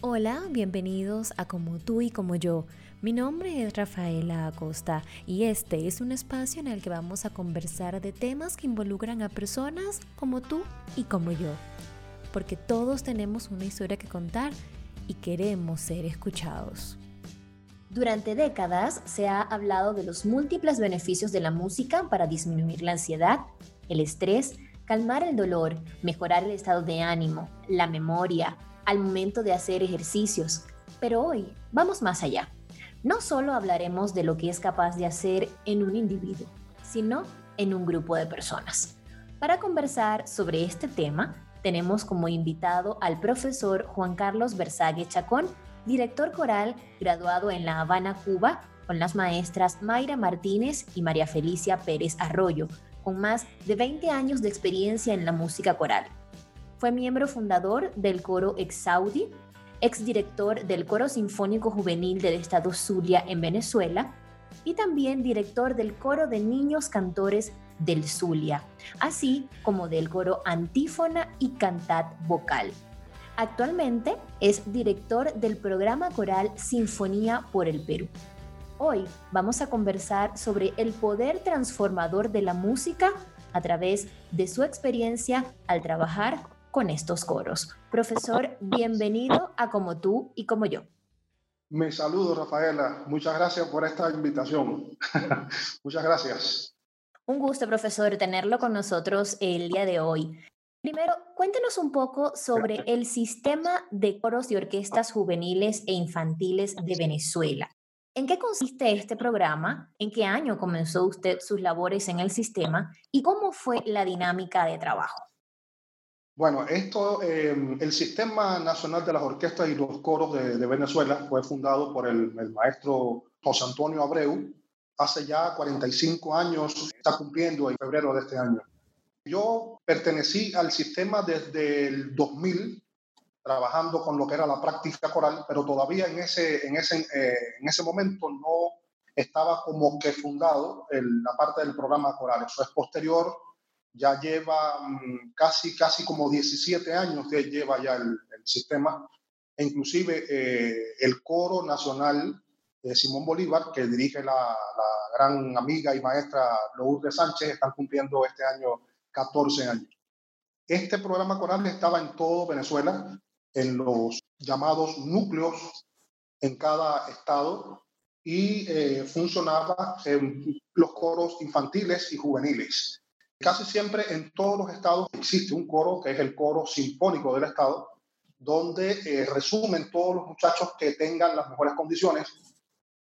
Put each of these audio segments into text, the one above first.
Hola, bienvenidos a Como tú y como yo. Mi nombre es Rafaela Acosta y este es un espacio en el que vamos a conversar de temas que involucran a personas como tú y como yo. Porque todos tenemos una historia que contar y queremos ser escuchados. Durante décadas se ha hablado de los múltiples beneficios de la música para disminuir la ansiedad, el estrés, calmar el dolor, mejorar el estado de ánimo, la memoria, al momento de hacer ejercicios. Pero hoy vamos más allá. No solo hablaremos de lo que es capaz de hacer en un individuo, sino en un grupo de personas. Para conversar sobre este tema, tenemos como invitado al profesor Juan Carlos Versague Chacón, director coral graduado en La Habana, Cuba, con las maestras Mayra Martínez y María Felicia Pérez Arroyo, con más de 20 años de experiencia en la música coral. Fue miembro fundador del coro Exaudi, exdirector del Coro Sinfónico Juvenil del Estado Zulia en Venezuela y también director del Coro de Niños Cantores del Zulia, así como del coro Antífona y Cantat Vocal. Actualmente es director del programa coral Sinfonía por el Perú. Hoy vamos a conversar sobre el poder transformador de la música a través de su experiencia al trabajar con estos coros. Profesor, bienvenido a Como tú y como yo. Me saludo, Rafaela. Muchas gracias por esta invitación. Muchas gracias. Un gusto, profesor, tenerlo con nosotros el día de hoy. Primero, cuéntenos un poco sobre el sistema de coros y orquestas juveniles e infantiles de Venezuela. ¿En qué consiste este programa? ¿En qué año comenzó usted sus labores en el sistema? ¿Y cómo fue la dinámica de trabajo? Bueno, esto, em, el Sistema Nacional de las Orquestas y los Coros de, Venezuela fue fundado por el, maestro José Antonio Abreu hace ya 45 años, está cumpliendo en febrero de este año. Yo pertenecí al sistema desde el 2000, trabajando con lo que era la práctica coral, pero todavía en ese, en ese, eh, en ese momento no estaba como que fundado en la parte del programa coral. Eso es posterior ya lleva mm, casi, casi como 17 años que lleva ya el, sistema, e inclusive eh, el coro nacional de Simón Bolívar, que dirige la, gran amiga y maestra Lourdes Sánchez, están cumpliendo este año 14 años. Este programa coral estaba en todo Venezuela, en los llamados núcleos en cada estado y eh, funcionaba en los coros infantiles y juveniles. Casi siempre en todos los estados existe un coro, que es el coro sinfónico del estado, donde eh, resumen todos los muchachos que tengan las mejores condiciones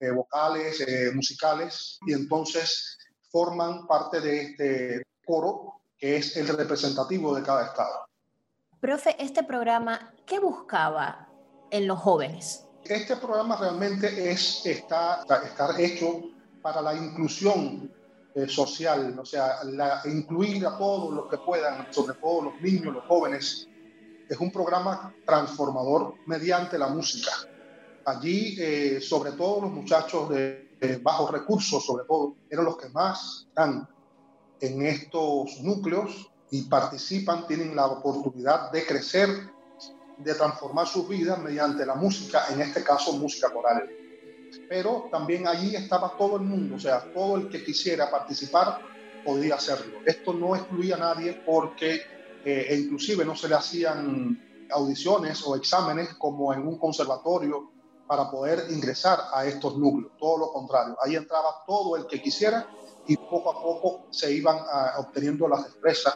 eh, vocales, eh, musicales, y entonces forman parte de este coro que es el representativo de cada estado. Profe, este programa, ¿qué buscaba en los jóvenes? Este programa realmente es, está, está hecho para la inclusión eh, social, o sea, incluir a todos los que puedan, sobre todo los niños, los jóvenes. Es un programa transformador mediante la música. Allí, eh, sobre todo los muchachos de, bajos recursos, sobre todo, eran los que más están en estos núcleos y participan, tienen la oportunidad de crecer, de transformar sus vidas mediante la música, en este caso música coral pero también allí estaba todo el mundo, o sea, todo el que quisiera participar podía hacerlo. Esto no excluía a nadie porque eh, e inclusive no se le hacían audiciones o exámenes como en un conservatorio para poder ingresar a estos núcleos, todo lo contrario, ahí entraba todo el que quisiera y poco a poco se iban ah, obteniendo las destrezas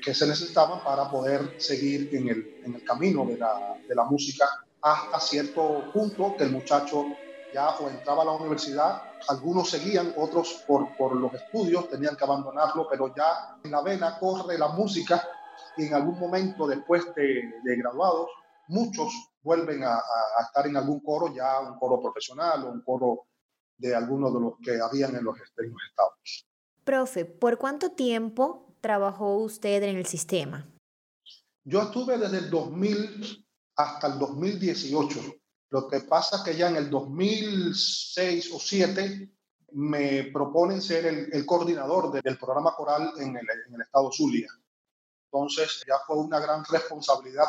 que se necesitaban para poder seguir en el, en el camino de la, de la música hasta cierto punto que el muchacho ya o entraba a la universidad, algunos seguían, otros por, por los estudios tenían que abandonarlo, pero ya en la vena corre la música y en algún momento después de, de graduados, muchos vuelven a, a, estar en algún coro, ya un coro profesional o un coro de algunos de los que habían en los, en los estados. Profe, ¿por cuánto tiempo trabajó usted en el sistema? Yo estuve desde el 2000 hasta el 2018 lo que pasa es que ya en el 2006 o 2007 me proponen ser el, coordinador del programa coral en el, en el estado Zulia. Entonces ya fue una gran responsabilidad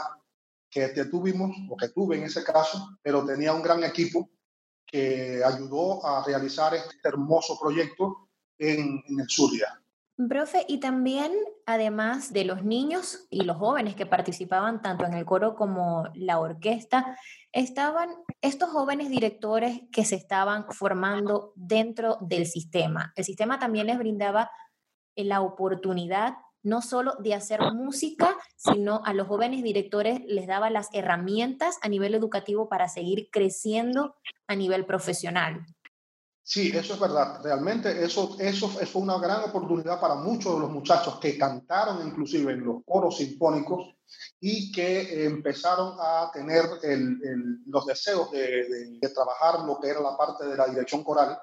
que tuvimos o que tuve en ese caso, pero tenía un gran equipo que ayudó a realizar este hermoso proyecto en, en el Zulia. Profe, y también, además de los niños y los jóvenes que participaban tanto en el coro como la orquesta, estaban estos jóvenes directores que se estaban formando dentro del sistema. El sistema también les brindaba la oportunidad no solo de hacer música, sino a los jóvenes directores les daba las herramientas a nivel educativo para seguir creciendo a nivel profesional. Sí, eso es verdad. Realmente eso, eso fue una gran oportunidad para muchos de los muchachos que cantaron inclusive en los coros sinfónicos y que empezaron a tener los deseos de, trabajar lo que era la parte de la dirección coral.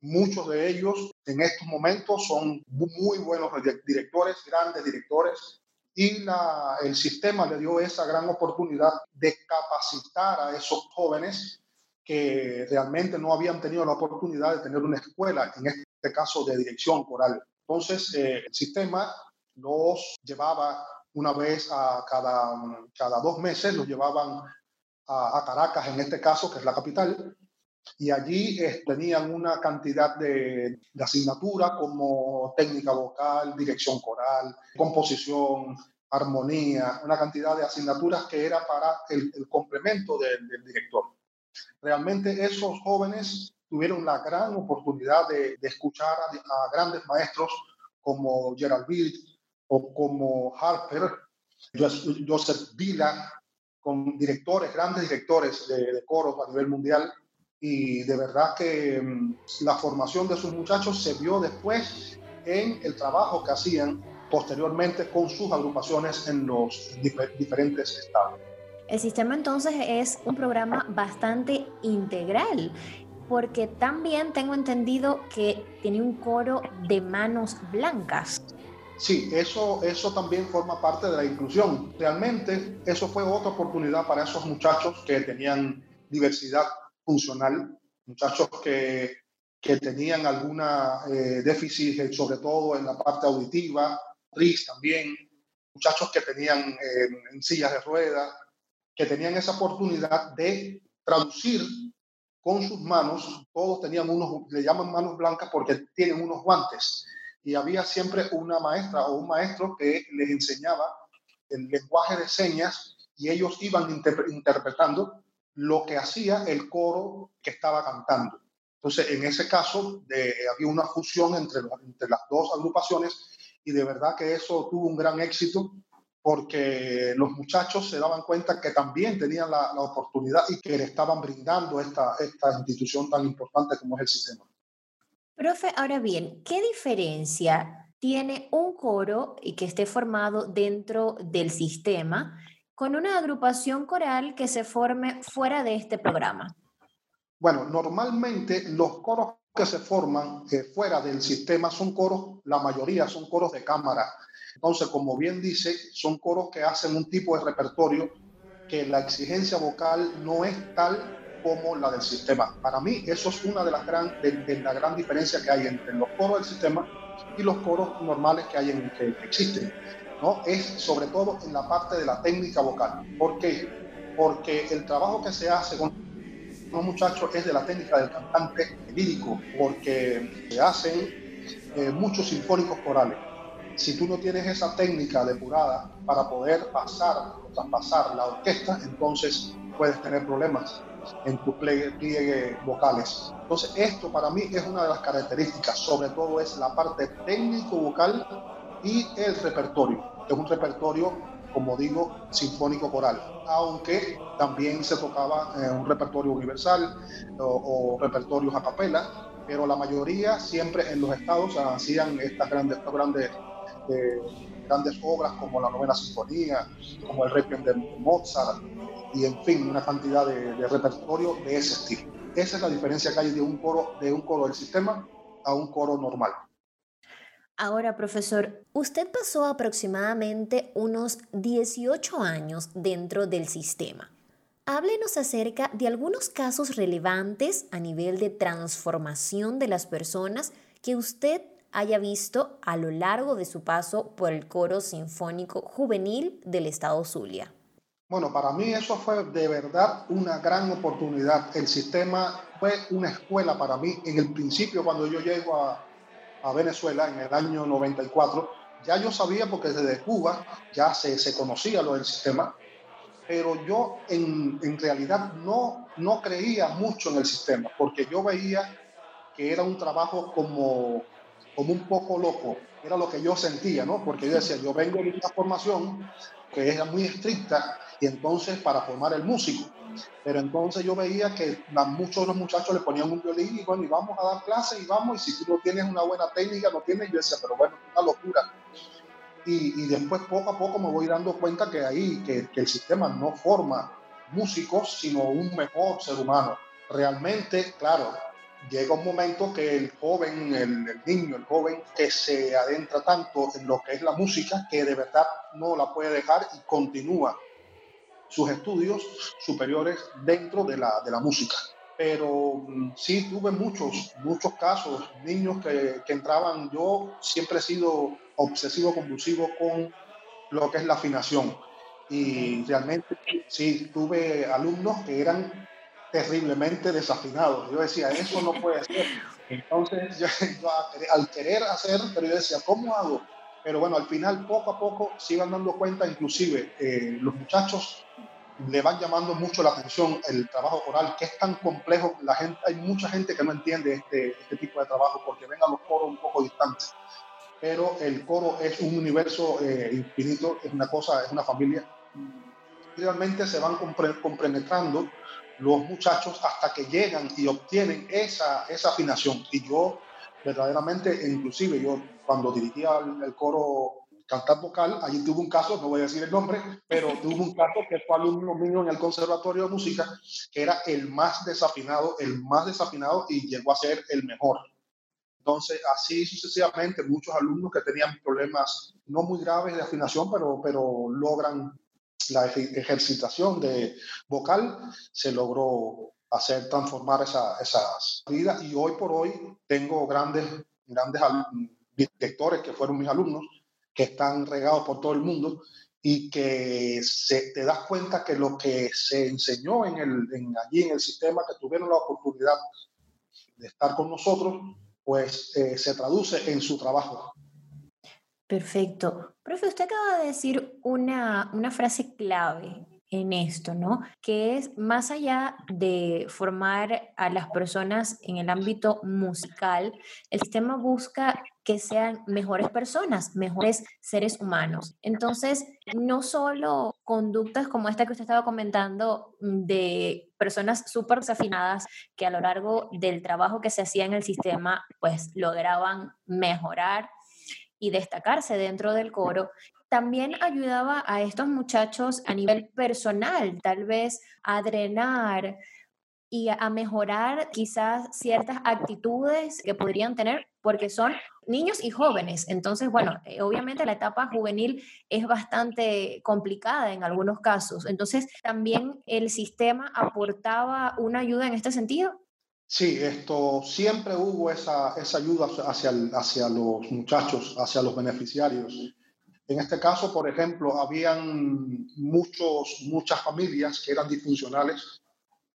Muchos de ellos en estos momentos son muy buenos directores, grandes directores, y la, el sistema le dio esa gran oportunidad de capacitar a esos jóvenes que realmente no habían tenido la oportunidad de tener una escuela, en este caso de dirección coral. Entonces, eh, el sistema los llevaba una vez a cada, cada dos meses, los llevaban a, Caracas, en este caso, que es la capital, y allí eh, tenían una cantidad de, de asignaturas como técnica vocal, dirección coral, composición, armonía, una cantidad de asignaturas que era para el, complemento del director. Realmente esos jóvenes tuvieron la gran oportunidad de, escuchar a, grandes maestros como Gerald Bild o como Harper, Joseph Villa, con directores, grandes directores de, de coros a nivel mundial. Y de verdad que mm, la formación de sus muchachos se vio después en el trabajo que hacían posteriormente con sus agrupaciones en los diferentes estados. El sistema entonces es un programa bastante integral, porque también tengo entendido que tiene un coro de manos blancas. Sí, eso, eso también forma parte de la inclusión. Realmente eso fue otra oportunidad para esos muchachos que tenían diversidad funcional, muchachos que, que tenían alguna eh, déficit, sobre todo en la parte auditiva, RIS también, muchachos que tenían eh, en sillas de ruedas, que tenían esa oportunidad de traducir con sus manos, todos tenían unos, le llaman manos blancas porque tienen unos guantes, y había siempre una maestra o un maestro que les enseñaba el lenguaje de señas y ellos iban interpretando lo que hacía el coro que estaba cantando. Entonces, en ese caso, había una fusión entre, entre las dos agrupaciones y de verdad que eso tuvo un gran éxito porque los muchachos se daban cuenta que también tenían la, oportunidad y que le estaban brindando esta, esta institución tan importante como es el sistema. Profe, ahora bien, ¿qué diferencia tiene un coro que esté formado dentro del sistema con una agrupación coral que se forme fuera de este programa? Bueno, normalmente los coros que se forman eh, fuera del sistema son coros, la mayoría son coros de cámara, entonces, como bien dice, son coros que hacen un tipo de repertorio que la exigencia vocal no es tal como la del sistema. Para mí, eso es una de las gran, de, la gran diferencia que hay entre los coros del sistema y los coros normales que, hay en, que, existen. ¿no? Es sobre todo en la parte de la técnica vocal. ¿Por qué? Porque el trabajo que se hace con los muchachos es de la técnica del cantante lírico, porque se hacen eh, muchos sinfónicos corales si tú no tienes esa técnica depurada para poder pasar traspasar la orquesta, entonces puedes tener problemas en tus pliegues vocales. Entonces, esto para mí es una de las características, sobre todo es la parte técnico-vocal y el repertorio. Es un repertorio, como digo, sinfónico coral, aunque también se tocaba en un repertorio universal o, repertorios a capela, pero la mayoría siempre en los estados hacían estas grandes, estos grandes de grandes obras como la novena sinfonía, como el Requiem de Mozart, y en fin, una cantidad de, repertorio de ese estilo. Esa es la diferencia que hay de un coro, de un coro del sistema a un coro normal. Ahora, profesor, usted pasó aproximadamente unos 18 años dentro del sistema. Háblenos acerca de algunos casos relevantes a nivel de transformación de las personas que usted haya visto a lo largo de su paso por el coro sinfónico juvenil del estado Zulia. Bueno, para mí eso fue de verdad una gran oportunidad. El sistema fue una escuela para mí. En el principio, cuando yo llego a, a Venezuela en el año 94, ya yo sabía porque desde Cuba ya se, se conocía lo del sistema, pero yo en, en, realidad no, no creía mucho en el sistema, porque yo veía que era un trabajo como, como un poco loco, era lo que yo sentía, ¿no? Porque yo decía, yo vengo de una formación que era muy estricta y entonces para formar el músico. Pero entonces yo veía que muchos de los muchachos le ponían un violín y bueno, y vamos a dar clases y vamos, y si tú no tienes una buena técnica, no tienes, yo decía, pero bueno, es una locura. Y, y, después poco a poco me voy dando cuenta que ahí, que, que el sistema no forma músicos, sino un mejor ser humano. Realmente, claro, llega un momento que el joven, el, el, niño, el joven, que se adentra tanto en lo que es la música, que de verdad no la puede dejar y continúa sus estudios superiores dentro de la, de la música. Pero mm, sí tuve muchos, muchos casos, niños que, que entraban, yo siempre he sido obsesivo compulsivo con lo que es la afinación. Y realmente sí tuve alumnos que eran terriblemente desafinados. Yo decía, eso no puede ser. Entonces, yo, yo, al querer hacer, pero yo decía, ¿cómo hago? Pero bueno, al final, poco a poco, se iban dando cuenta, inclusive eh, los muchachos le van llamando mucho la atención el trabajo coral, que es tan complejo. La gente, hay mucha gente que no entiende este, este tipo de trabajo porque ven a los coros un poco distantes. Pero el coro es un universo eh, infinito, es una cosa, es una familia. Realmente se van compenetrando los muchachos hasta que llegan y obtienen esa, esa afinación. Y yo, verdaderamente, inclusive yo cuando dirigía el, el coro cantar vocal, allí tuve un caso, no voy a decir el nombre, pero tuve un caso que fue alumno mío en el Conservatorio de Música, que era el más desafinado, el más desafinado y llegó a ser el mejor. Entonces, así sucesivamente, muchos alumnos que tenían problemas no muy graves de afinación, pero, pero logran la ejercitación de vocal, se logró hacer transformar esa, esas vidas y hoy por hoy tengo grandes, grandes directores que fueron mis alumnos que están regados por todo el mundo y que se, te das cuenta que lo que se enseñó en el, en, allí en el sistema, que tuvieron la oportunidad de estar con nosotros, pues eh, se traduce en su trabajo. Perfecto. Profe, usted acaba de decir una, una frase clave en esto, ¿no? Que es más allá de formar a las personas en el ámbito musical, el sistema busca que sean mejores personas, mejores seres humanos. Entonces, no solo conductas como esta que usted estaba comentando de personas súper desafinadas que a lo largo del trabajo que se hacía en el sistema, pues lograban mejorar y destacarse dentro del coro, también ayudaba a estos muchachos a nivel personal, tal vez a drenar y a mejorar quizás ciertas actitudes que podrían tener porque son niños y jóvenes. Entonces, bueno, eh, obviamente la etapa juvenil es bastante complicada en algunos casos. Entonces, ¿también el sistema aportaba una ayuda en este sentido? Sí, esto siempre hubo esa, esa ayuda hacia, hacia los muchachos, hacia los beneficiarios. En este caso, por ejemplo, habían muchos, muchas familias que eran disfuncionales,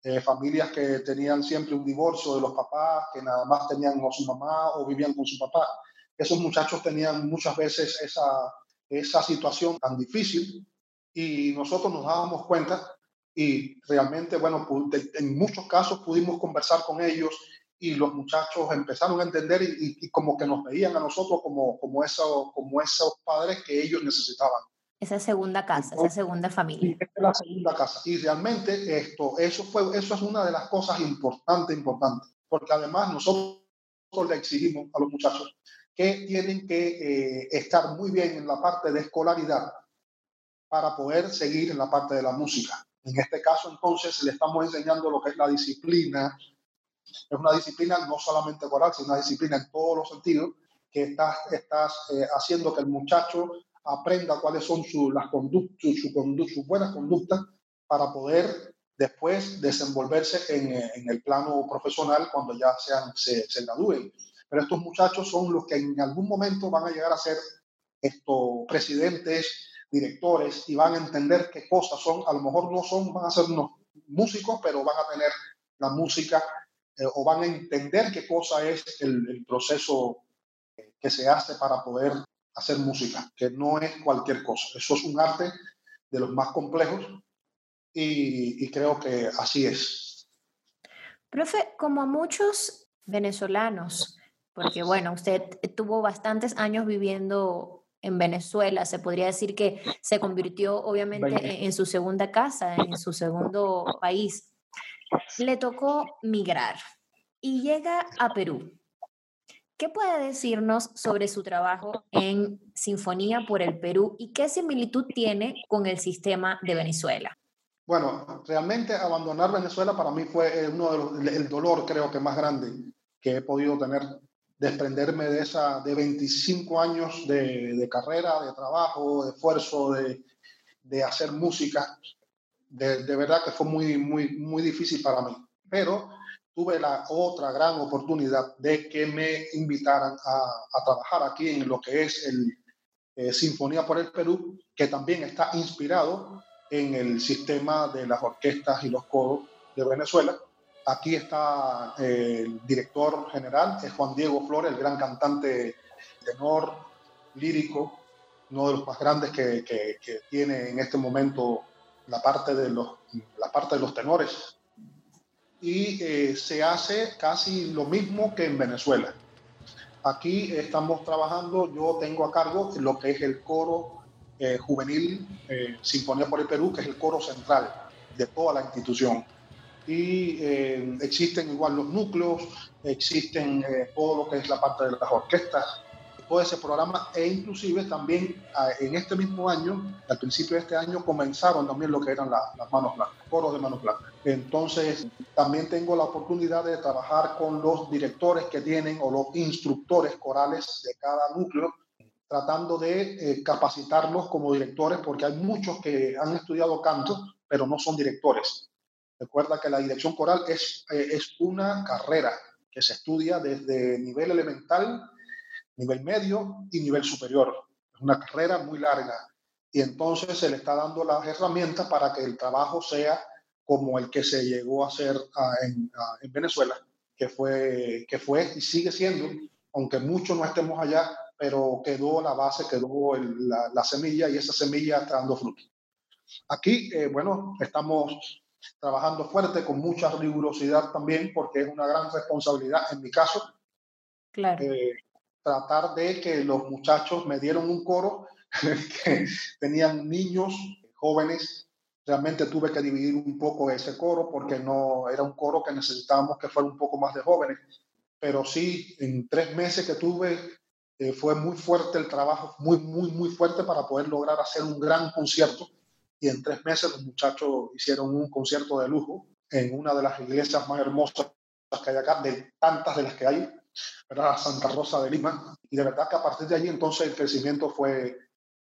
eh, familias que tenían siempre un divorcio de los papás, que nada más tenían a su mamá o vivían con su papá. Esos muchachos tenían muchas veces esa, esa situación tan difícil y nosotros nos dábamos cuenta y realmente, bueno, en muchos casos pudimos conversar con ellos y los muchachos empezaron a entender y, y, como que nos veían a nosotros como, como, eso, como esos padres que ellos necesitaban. Esa segunda casa, Entonces, esa segunda familia. Es la segunda casa. Y realmente esto, eso, fue, eso es una de las cosas importantes, importantes, porque además nosotros le exigimos a los muchachos que tienen que eh, estar muy bien en la parte de escolaridad para poder seguir en la parte de la música. En este caso, entonces, le estamos enseñando lo que es la disciplina, es una disciplina no solamente coral, sino una disciplina en todos los sentidos, que estás, estás eh, haciendo que el muchacho aprenda cuáles son su, las conductas, su, su, sus buenas conductas para poder después desenvolverse en, en, el plano profesional cuando ya sean, se, se gradúen. Pero estos muchachos son los que en algún momento van a llegar a ser estos presidentes directores y van a entender qué cosas son. A lo mejor no son, van a ser unos músicos, pero van a tener la música eh, o van a entender qué cosa es el, proceso que se hace para poder hacer música, que no es cualquier cosa. Eso es un arte de los más complejos y, y creo que así es. Profe, como a muchos venezolanos, porque bueno, usted tuvo bastantes años viviendo en Venezuela, se podría decir que se convirtió obviamente en su segunda casa, en su segundo país. Le tocó migrar y llega a Perú. ¿Qué puede decirnos sobre su trabajo en Sinfonía por el Perú y qué similitud tiene con el sistema de Venezuela? Bueno, realmente abandonar Venezuela para mí fue eh, uno de los, el dolor creo que más grande que he podido tener, desprenderme de esa, de 25 años de, carrera, de trabajo, de esfuerzo, de, de hacer música. De, de, verdad que fue muy, muy, muy difícil para mí. Pero tuve la otra gran oportunidad de que me invitaran a, a trabajar aquí en lo que es el eh, Sinfonía por el Perú, que también está inspirado en el sistema de las orquestas y los coros de Venezuela. Aquí está eh, el director general, es Juan Diego Flores, el gran cantante tenor, lírico, uno de los más grandes que, que, que tiene en este momento la parte de los, la parte de los tenores y eh, se hace casi lo mismo que en Venezuela. Aquí estamos trabajando, yo tengo a cargo lo que es el coro eh, juvenil eh, Sinfonía por el Perú, que es el coro central de toda la institución. Y existen igual los núcleos, existen todo lo que es la parte de las orquestas, todo ese programa e inclusive también ah, en este mismo año, al principio de este año, comenzaron también lo que eran las manos blancas, coros de manos blancas. Entonces, también tengo la oportunidad de trabajar con los directores que tienen o los instructores corales de cada núcleo, tratando de eh, capacitarlos como directores, porque hay muchos que han estudiado canto, pero no son directores. Recuerda que la dirección coral es, eh, es una carrera que se estudia desde nivel elemental nivel medio y nivel superior. Es una carrera muy larga y entonces se le está dando las herramientas para que el trabajo sea como el que se llegó a hacer ah, en, ah, en, Venezuela, que fue, que fue y sigue siendo, aunque muchos no estemos allá, pero quedó la base, quedó la, la, semilla y esa semilla está dando fruto. Aquí, eh, bueno, estamos trabajando fuerte, con mucha rigurosidad también, porque es una gran responsabilidad en mi caso. Claro. Eh, tratar de que los muchachos me dieron un coro que tenían niños, jóvenes. Realmente tuve que dividir un poco ese coro porque no era un coro que necesitábamos que fuera un poco más de jóvenes. Pero sí, en tres meses que tuve, eh, fue muy fuerte el trabajo, muy, muy, muy fuerte para poder lograr hacer un gran concierto. Y en tres meses los muchachos hicieron un concierto de lujo en una de las iglesias más hermosas que hay acá, de tantas de las que hay ¿verdad? Santa Rosa de Lima. Y de verdad que a partir de allí entonces el crecimiento fue,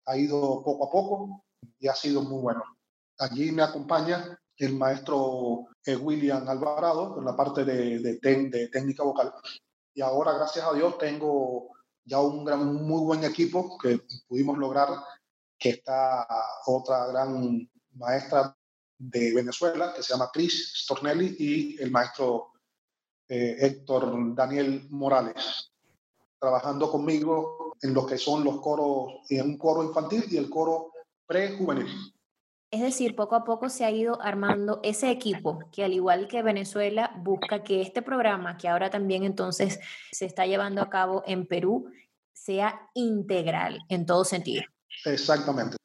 ha ido poco a poco y ha sido muy bueno. Allí me acompaña el maestro eh, William Alvarado en la parte de, de, de, técnica vocal. Y ahora, gracias a Dios, tengo ya un, gran, muy buen equipo que pudimos lograr, que está otra gran maestra de Venezuela, que se llama Chris Stornelli, y el maestro eh, Héctor Daniel Morales, trabajando conmigo en lo que son los coros, en un coro infantil y el coro prejuvenil. Es decir, poco a poco se ha ido armando ese equipo que al igual que Venezuela busca que este programa, que ahora también entonces se está llevando a cabo en Perú, sea integral en todo sentido. Exactamente.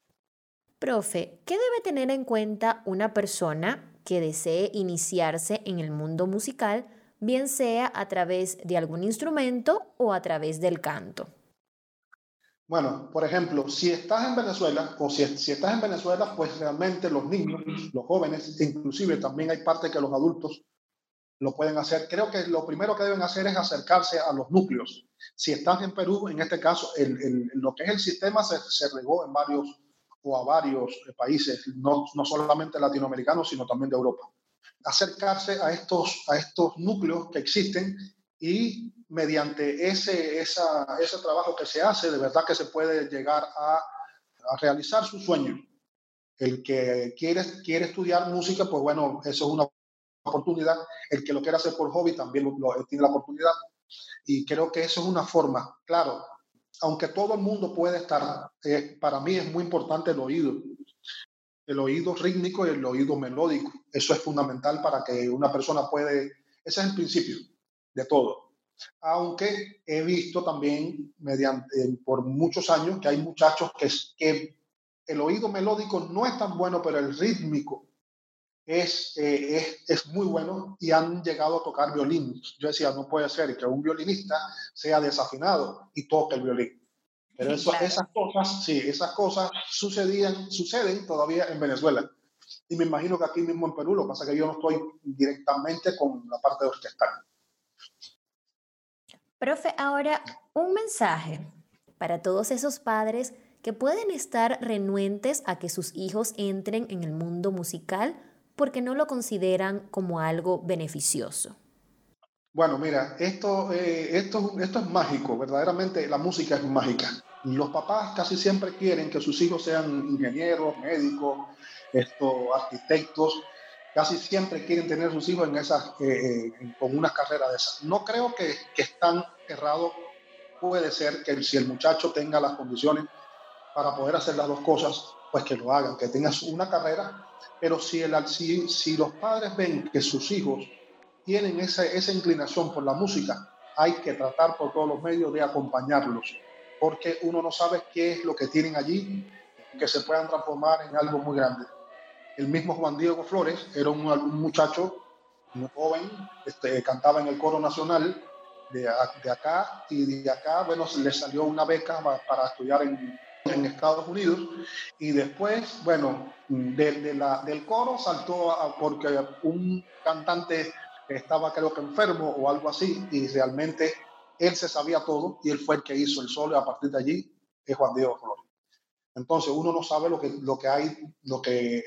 Profe, ¿qué debe tener en cuenta una persona que desee iniciarse en el mundo musical bien sea a través de algún instrumento o a través del canto. Bueno, por ejemplo, si estás en Venezuela o si, si, estás en Venezuela, pues realmente los niños, los jóvenes, inclusive también hay parte que los adultos lo pueden hacer. Creo que lo primero que deben hacer es acercarse a los núcleos. Si estás en Perú, en este caso, el, el, lo que es el sistema se, se, regó en varios o a varios países, no, no solamente latinoamericanos, sino también de Europa acercarse a estos, a estos núcleos que existen y mediante ese, esa, ese trabajo que se hace, de verdad que se puede llegar a a realizar su sueño. El que quiere, quiere estudiar música, pues bueno, eso es una oportunidad. El que lo quiera hacer por hobby también lo, tiene la oportunidad. Y creo que eso es una forma, claro, aunque todo el mundo puede estar, eh, para mí es muy importante el oído, el oído rítmico y el oído melódico. Eso es fundamental para que una persona puede, ese es el principio de todo. Aunque he visto también mediante, por muchos años que hay muchachos que, que el oído melódico no es tan bueno, pero el rítmico es, eh, es, es, muy bueno y han llegado a tocar violín. Yo decía, no puede ser que un violinista sea desafinado y toque el violín. Pero eso, esas cosas, sí, esas cosas sucedían, suceden todavía en Venezuela. Y me imagino que aquí mismo en Perú, lo que pasa es que yo no estoy directamente con la parte de orquestal. Profe, ahora un mensaje para todos esos padres que pueden estar renuentes a que sus hijos entren en el mundo musical porque no lo consideran como algo beneficioso. Bueno, mira, esto, eh, esto, esto es mágico, verdaderamente la música es mágica. Los papás casi siempre quieren que sus hijos sean ingenieros, médicos, esto, arquitectos, casi siempre quieren tener sus hijos en esas, eh, eh, con unas carreras de esas. No creo que, que es tan errado, puede ser que si el muchacho tenga las condiciones para poder hacer las dos cosas, pues que lo hagan, que tengan una carrera, pero si, el, si, si los padres ven que sus hijos tienen esa, esa inclinación por la música, hay que tratar por todos los medios de acompañarlos, porque uno no sabe qué es lo que tienen allí, que se puedan transformar en algo muy grande. El mismo Juan Diego Flores era un, muchacho muy joven, este, cantaba en el coro nacional de, de, acá y de acá, bueno, le salió una beca para estudiar en, en Estados Unidos y después, bueno, de, la, del coro saltó a, porque un cantante estaba creo que enfermo o algo así y realmente él se sabía todo y él fue el que hizo el solo y a partir de allí es Juan Diego Flores. Entonces uno no sabe lo que, lo que hay, lo que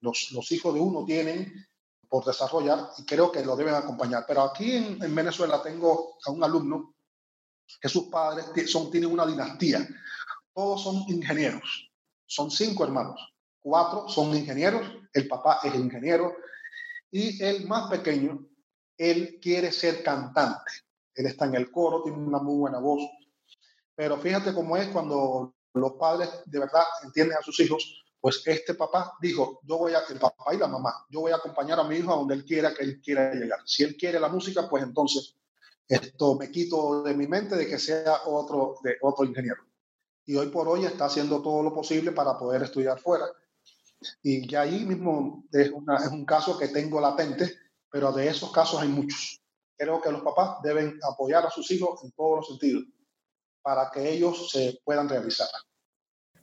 los, los, hijos de uno tienen por desarrollar y creo que lo deben acompañar. Pero aquí en, en Venezuela tengo a un alumno que sus padres son, tienen una dinastía todos son ingenieros. Son cinco hermanos. Cuatro son ingenieros, el papá es ingeniero y el más pequeño, él quiere ser cantante. Él está en el coro, tiene una muy buena voz. Pero fíjate cómo es cuando los padres de verdad entienden a sus hijos, pues este papá dijo, yo voy a, el papá y la mamá, yo voy a acompañar a mi hijo a donde él quiera que él quiera llegar. Si él quiere la música, pues entonces esto me quito de mi mente de que sea otro, de otro ingeniero y hoy por hoy está haciendo todo lo posible para poder estudiar fuera. Y ya ahí mismo es, un caso que tengo latente, pero de esos casos hay muchos. Creo que los papás deben apoyar a sus hijos en todos los sentidos para que ellos se puedan realizar.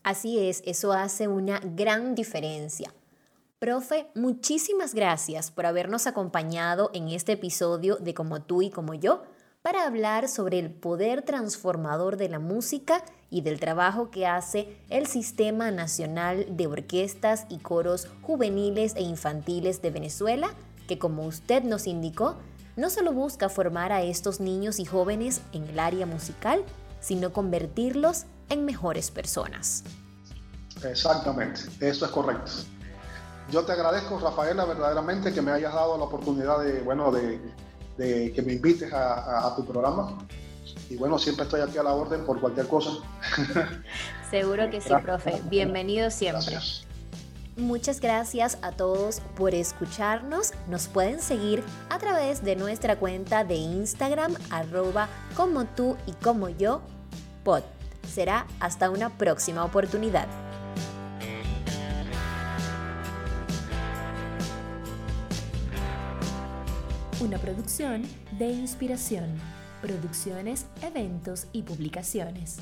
Así es, eso hace una gran diferencia. Profe, muchísimas gracias por habernos acompañado en este episodio de Como tú y como yo para hablar sobre el poder transformador de la música y del trabajo que hace el Sistema Nacional de Orquestas y Coros Juveniles e Infantiles de Venezuela, que como usted nos indicó, no solo busca formar a estos niños y jóvenes en el área musical, sino convertirlos en mejores personas. Exactamente, eso es correcto. Yo te agradezco, Rafaela, verdaderamente que me hayas dado la oportunidad de, bueno, de de que me invites a, tu programa. Y bueno, siempre estoy aquí a la orden por cualquier cosa. Seguro que sí, profe. Bienvenido siempre. Muchas gracias a todos por escucharnos. Nos pueden seguir a través de nuestra cuenta de Instagram, arroba como tú y como yo, pod. Será hasta una próxima oportunidad. Una producción de inspiración. Producciones, eventos y publicaciones.